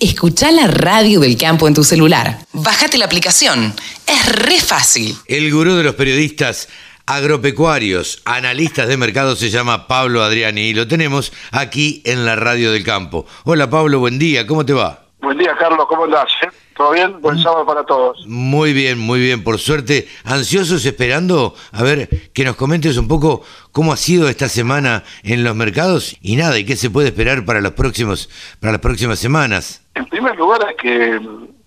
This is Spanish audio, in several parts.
Escucha la radio del campo en tu celular. Bájate la aplicación. Es re fácil. El gurú de los periodistas agropecuarios, analistas de mercado, se llama Pablo Adriani y lo tenemos aquí en la radio del campo. Hola Pablo, buen día, ¿cómo te va? Buen día Carlos, ¿cómo andás? eh? ¿Todo bien? Buen sábado para todos. Muy bien, muy bien, por suerte. Ansiosos esperando a ver que nos comentes un poco cómo ha sido esta semana en los mercados y nada, y qué se puede esperar para los próximos, para las próximas semanas. En primer lugar hay que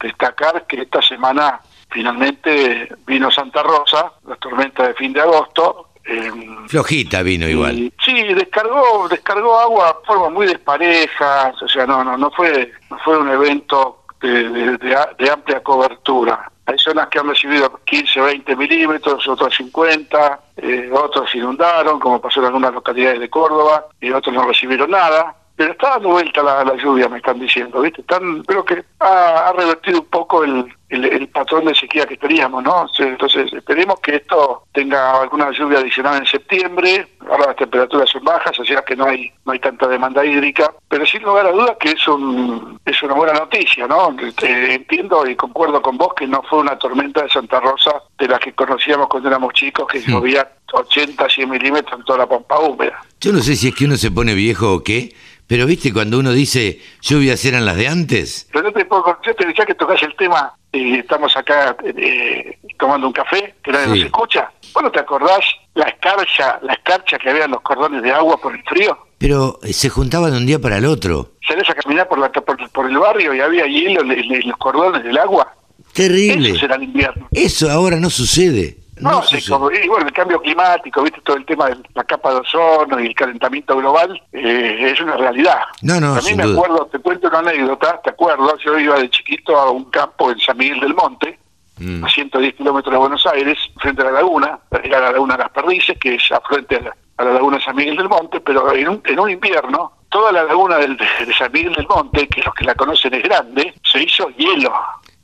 destacar que esta semana finalmente vino Santa Rosa, la tormenta de fin de agosto. eh, Flojita vino igual. sí, descargó, descargó agua de forma muy despareja, o sea, no, no, no fue, no fue un evento de, de- de amplia cobertura. Hay zonas que han recibido 15, 20 milímetros, otras 50, eh, otros inundaron, como pasó en algunas localidades de Córdoba, y otros no recibieron nada. Pero está dando vuelta la, la lluvia, me están diciendo, ¿viste? Están, creo que ha, ha revertido un poco el, el, el patrón de sequía que teníamos, ¿no? Sí, Entonces, esperemos que esto tenga alguna lluvia adicional en septiembre. Ahora las temperaturas son bajas, o sea que no hay no hay tanta demanda hídrica. Pero sin lugar a dudas que es un es una buena noticia, ¿no? Eh, entiendo y concuerdo con vos que no fue una tormenta de Santa Rosa de las que conocíamos cuando éramos chicos, que llovía 80, 100 milímetros en toda la pampa húmeda. Yo no sé si es que uno se pone viejo o qué, pero viste cuando uno dice lluvias eran las de antes. Pero no te puedo, yo te decía que tocas el tema, y estamos acá eh, tomando un café, que nadie Sí. nos escucha. ¿Vos no te acordás la escarcha, la escarcha que había en los cordones de agua por el frío? Pero eh, se juntaban de un día para el otro. Salías a caminar por, la, por, por el barrio y había hielo en, en- en los cordones del agua. Terrible. Eso será el invierno. Eso ahora no sucede. No, No, como- y bueno, el cambio climático, viste todo el tema de la capa de ozono y el calentamiento global, eh, es una realidad. No, no, a mí me duda. acuerdo, te cuento una anécdota, te acuerdo, yo iba de chiquito a un campo en San Miguel del Monte, Mm. a 110 kilómetros de Buenos Aires, frente a la laguna, era la laguna Las Perdices, que es afluente a la, a la laguna San Miguel del Monte, pero en un, en un invierno, toda la laguna del- de, de San Miguel del Monte, que los que la conocen es grande, se hizo hielo.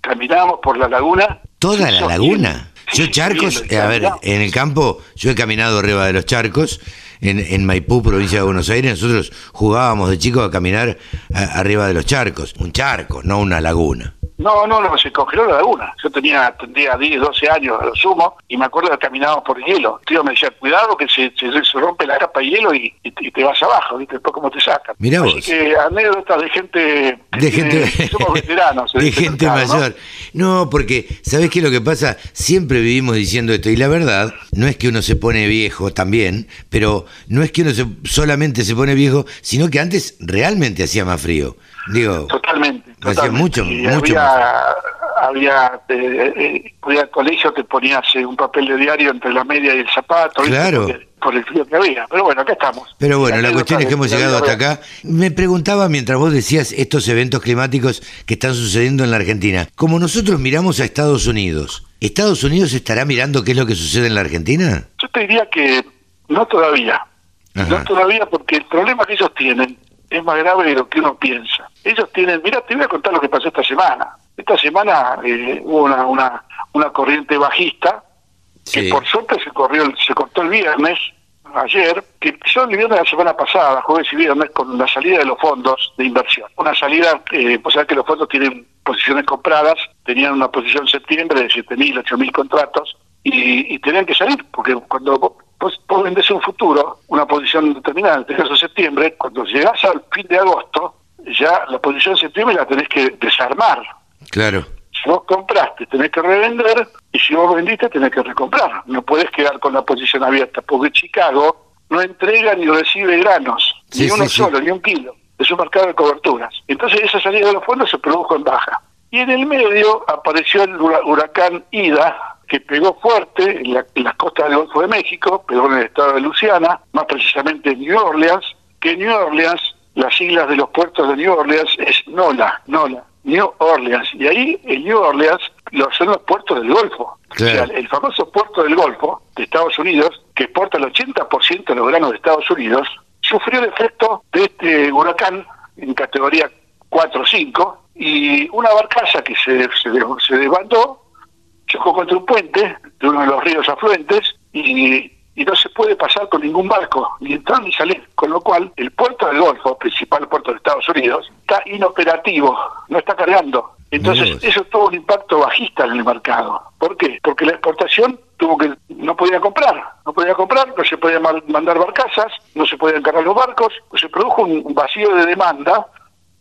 Caminábamos por la laguna. Toda la laguna. hielo. Yo charcos, eh, a ver, en el campo, yo he caminado arriba de los charcos, en, en Maipú, provincia de Buenos Aires, nosotros jugábamos de chicos a caminar a- arriba de los charcos. Un charco, no una laguna. No, no, no, se congeló la laguna. Yo tenía, tendría 10, 12 años a lo sumo y me acuerdo que caminábamos por el hielo. El tío me decía, cuidado que se, se, se rompe la capa de hielo y, y te- y te vas abajo, ¿viste? Después cómo te sacan. Mirá Así vos. que anécdotas de gente... De gente, somos veteranos. de gente mercado, ¿no? mayor. ¿no? porque, ¿sabés qué es lo que pasa? Siempre vivimos diciendo esto, y la verdad, no es que uno se pone viejo también, pero no es que uno se- solamente se pone viejo, sino que antes realmente hacía más frío. Digo, Totalmente. Hacía totalmente. mucho, Y mucho había, había, eh, eh, había colegio que ponías eh, un papel de diario entre la media y el zapato. Claro. Por el frío que había. Pero bueno, acá estamos. Pero bueno, la cuestión es que hemos llegado hasta acá. Me preguntaba mientras vos decías estos eventos climáticos que están sucediendo en la Argentina. Como nosotros miramos a Estados Unidos, ¿Estados Unidos estará mirando qué es lo que sucede en la Argentina? Yo te diría que no todavía. Ajá. No todavía porque el problema que ellos tienen es más grave de lo que uno piensa. Ellos tienen, mira, te voy a contar lo que pasó esta semana. Esta semana eh, hubo una, una, una corriente bajista que por suerte se corrió, se cortó el viernes, ayer, que empezó el viernes de la semana pasada, jueves y viernes, con la salida de los fondos de inversión. Una salida, eh, pues sabés que los fondos tienen posiciones compradas, tenían una posición en septiembre de 7.000, 8.000 contratos, y, y tenían que salir, porque cuando vos, vos vendés un futuro, una posición determinada, en este caso septiembre, cuando llegás al fin de agosto, ya la posición septiembre la tenés que desarmar, Claro. si vos compraste, tenés que revender, y si vos vendiste, tenés que recomprar. No puedes quedar con la posición abierta, porque Chicago no entrega ni recibe granos, Sí, ni uno sí, sí. solo, ni un kilo. Es un mercado de coberturas. Entonces esa salida de los fondos se produjo en baja. Y en el medio apareció el hura- huracán Ida, que pegó fuerte en, la- en las costas del Golfo de México, pegó en el estado de Luisiana, más precisamente en New Orleans, que New Orleans, las siglas de los puertos de New Orleans es NOLA, NOLA, New Orleans. Y ahí en New Orleans lo- son los puertos del Golfo. Claro. O sea, el famoso puerto del Golfo de Estados Unidos, que exporta el 80% de los granos de Estados Unidos, sufrió el efecto de este huracán en categoría 4 o 5 y una barcaza que se, se, se desbandó chocó contra un puente de uno de los ríos afluentes y, y no se puede pasar con ningún barco, ni entrar ni salir. con lo cual el puerto del Golfo, principal puerto de Estados Unidos, está inoperativo, no está cargando. Entonces, eso tuvo un impacto bajista en el mercado. ¿Por qué? Porque la exportación tuvo que no podía comprar, no podía comprar, no se podían mandar barcazas, no se podían cargar los barcos, se produjo un vacío de demanda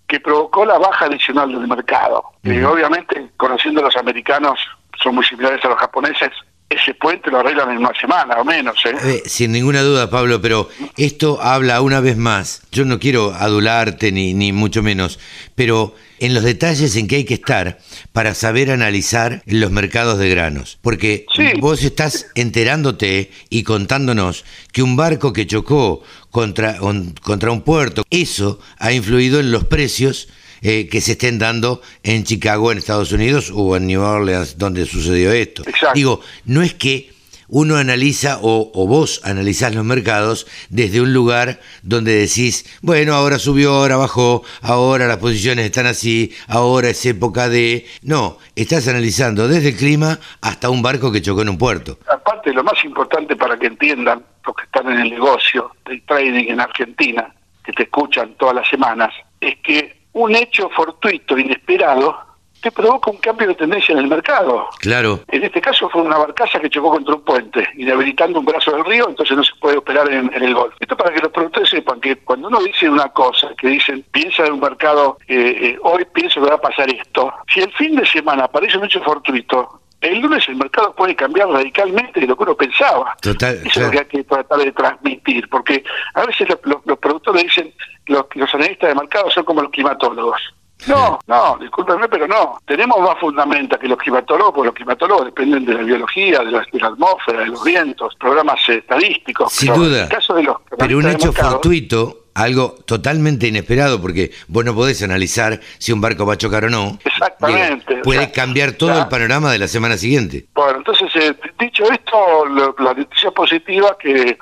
que provocó la baja adicional del mercado. Y obviamente, conociendo a los americanos, son muy similares a los japoneses, ese puente lo arreglan en una semana o menos. ¿eh? ¿eh? sin ninguna duda, Pablo, pero esto habla una vez más. Yo no quiero adularte ni, ni mucho menos, pero en los detalles en que hay que estar para saber analizar los mercados de granos. Porque vos estás enterándote y contándonos que un barco que chocó contra un, contra un puerto, eso ha influido en los precios eh, que se estén dando en Chicago, en Estados Unidos, o en New Orleans, donde sucedió esto. Digo, no es que uno analiza o, vos analizás los mercados desde un lugar donde decís, bueno, ahora subió, ahora bajó, ahora las posiciones están así, ahora es época de... No, estás analizando desde el clima hasta un barco que chocó en un puerto. Aparte, lo más importante para que entiendan los que están en el negocio del trading en Argentina, que te escuchan todas las semanas, es que un hecho fortuito, inesperado, te provoca un cambio de tendencia en el mercado. Claro. En este caso fue una barcaza que chocó contra un puente, inhabilitando un brazo del río, entonces no se puede operar en, el golf. Esto para que los productores sepan que cuando uno dice una cosa, que dicen, piensa en un mercado, eh, eh, hoy pienso que va a pasar esto, si el fin de semana aparece un hecho fortuito, el lunes el mercado puede cambiar radicalmente de lo que uno pensaba. Total, Eso es lo que hay que tratar de transmitir, porque a veces los, productores dicen, los, los analistas de mercado son como los climatólogos. No, no, discúlpenme, pero no. Tenemos más fundamenta que los climatólogos, porque los climatólogos dependen de la biología, de la, atmósfera, de los vientos, programas estadísticos. Sin duda. pero un hecho fortuito, algo totalmente inesperado, porque vos no podés analizar si un barco va a chocar o no. Exactamente. puede cambiar todo el panorama de la semana siguiente. Bueno, entonces, eh, dicho esto, la noticia positiva que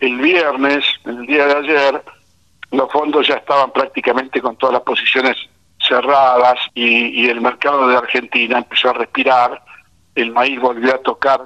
el viernes, el día de ayer, los fondos ya estaban prácticamente con todas las posiciones cerradas y, el mercado de Argentina empezó a respirar, el maíz volvió a tocar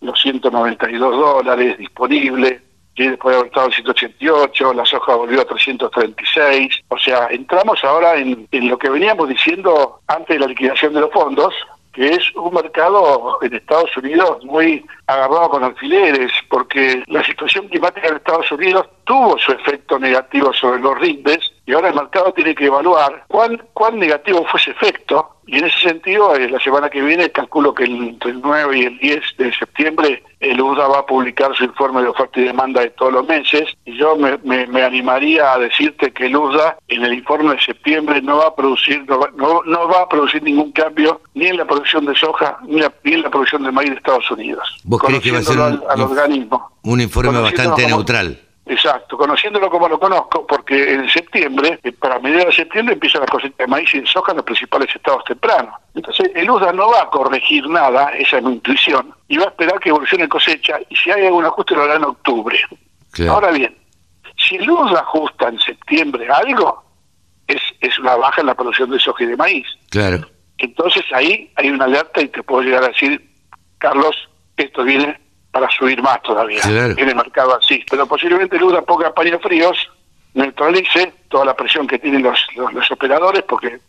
los 192 dólares disponibles, y después de haber estado en 188, la soja volvió a 336, o sea, entramos ahora en, en lo que veníamos diciendo antes de la liquidación de los fondos, que es un mercado en Estados Unidos muy agarrado con alfileres, porque la situación climática en Estados Unidos tuvo su efecto negativo sobre los rindes y ahora el mercado tiene que evaluar cuán, cuán negativo fue ese efecto y en ese sentido, eh, la semana que viene, calculo que entre el 9 y el 10 de septiembre, el UDA va a publicar su informe de oferta y demanda de todos los meses. Y yo me, me, animaría a decirte que el UDA en el informe de septiembre no va a producir no va, no, va a producir ningún cambio ni en la producción de soja ni, en la producción de maíz de Estados Unidos. ¿Vos crees que va a ser un informe bastante neutral? Exacto, conociéndolo como lo conozco, porque en septiembre, eh, para mediados de septiembre, empieza la cosecha de maíz y de soja en los principales estados tempranos. Entonces, el USDA no va a corregir nada, esa es mi intuición, y va a esperar que evolucione cosecha, y si hay algún ajuste lo hará en octubre. Ahora bien, si el USDA ajusta en septiembre algo, es, es una baja en la producción de soja y de maíz. Claro. Entonces ahí hay una alerta y te puedo llegar a decir, Carlos, esto viene para subir más todavía en el mercado así. Pero posiblemente Lula ponga paños fríos, neutralice toda la presión que tienen los, los, operadores, porque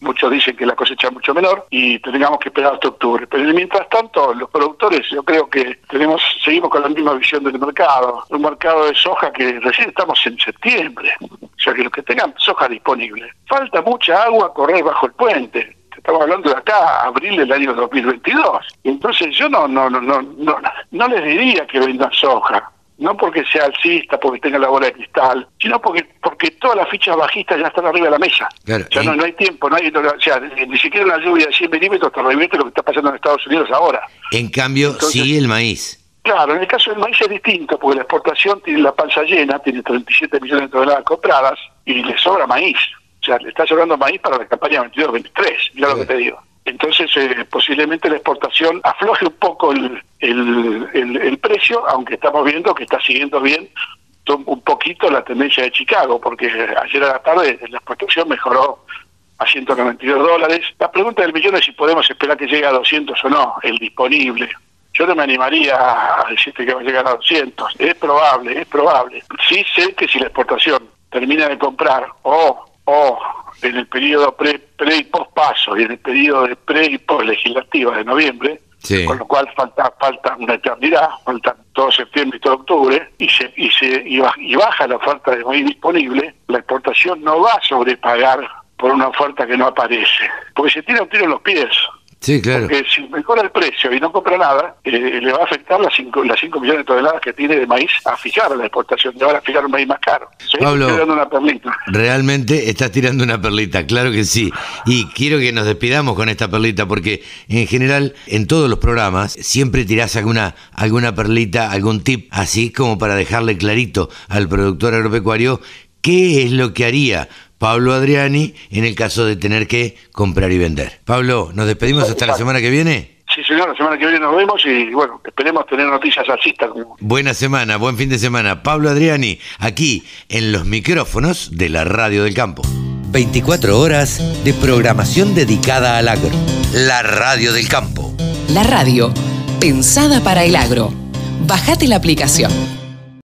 muchos dicen que la cosecha es mucho menor y tengamos que esperar hasta octubre. Pero mientras tanto, los productores, yo creo que tenemos seguimos con la misma visión del mercado. Un mercado de soja que recién estamos en septiembre. O sea, que los que tengan soja disponible. Falta mucha agua a correr bajo el puente estamos hablando de acá, abril del año 2022. Entonces yo no, no, no, no, no, no les diría que vendan soja, no porque sea alcista, porque tenga la bola de cristal, sino porque porque todas las fichas bajistas ya están arriba de la mesa. ya no, hay tiempo, no hay, o sea, ni siquiera una lluvia de 100 milímetros te revierte lo que está pasando en Estados Unidos ahora. En cambio, sí el maíz. Claro, en el caso del maíz es distinto, porque la exportación tiene la panza llena, tiene 37 millones de toneladas compradas y le sobra maíz. O sea, le está sobrando maíz para la campaña 22-23, mira lo que te digo. Entonces, eh, posiblemente la exportación afloje un poco el, el, precio, aunque estamos viendo que está siguiendo bien un poquito la tendencia de Chicago, porque ayer a la tarde la exportación mejoró a 192 dólares. La pregunta del millón es si podemos esperar que llegue a 200 o no, el disponible. yo no me animaría a decirte que va a llegar a 200. Es probable, es probable. Sí sé que si la exportación termina de comprar o, o en el periodo pre, pre y post paso y en el periodo de pre y post legislativa de noviembre, con lo cual falta falta una eternidad, falta todo septiembre y todo octubre, y se y se y baja la oferta de maíz disponible, la exportación no va a sobrepagar por una oferta que no aparece, porque se tira un tiro en los pies. Sí, claro. Porque si mejora el precio y no compra nada, eh, le va a afectar las 5 las cinco millones de toneladas que tiene de maíz a fijar la exportación. Le van a fijar un maíz más caro. Pablo, una perlita. realmente estás tirando una perlita, claro que sí. Y quiero que nos despidamos con esta perlita porque en general en todos los programas siempre tirás alguna, alguna perlita, algún tip así como para dejarle clarito al productor agropecuario qué es lo que haría Pablo Adriani en el caso de tener que comprar y vender. Pablo, ¿nos despedimos hasta la semana que viene? Sí, señor, la semana que viene nos vemos y bueno, esperemos tener noticias alcistas. Buena semana, buen fin de semana. Pablo Adriani, aquí en los micrófonos de la Radio del Campo. 24 horas de programación dedicada al agro. La Radio del Campo. La radio, pensada para el agro. Bajate la aplicación.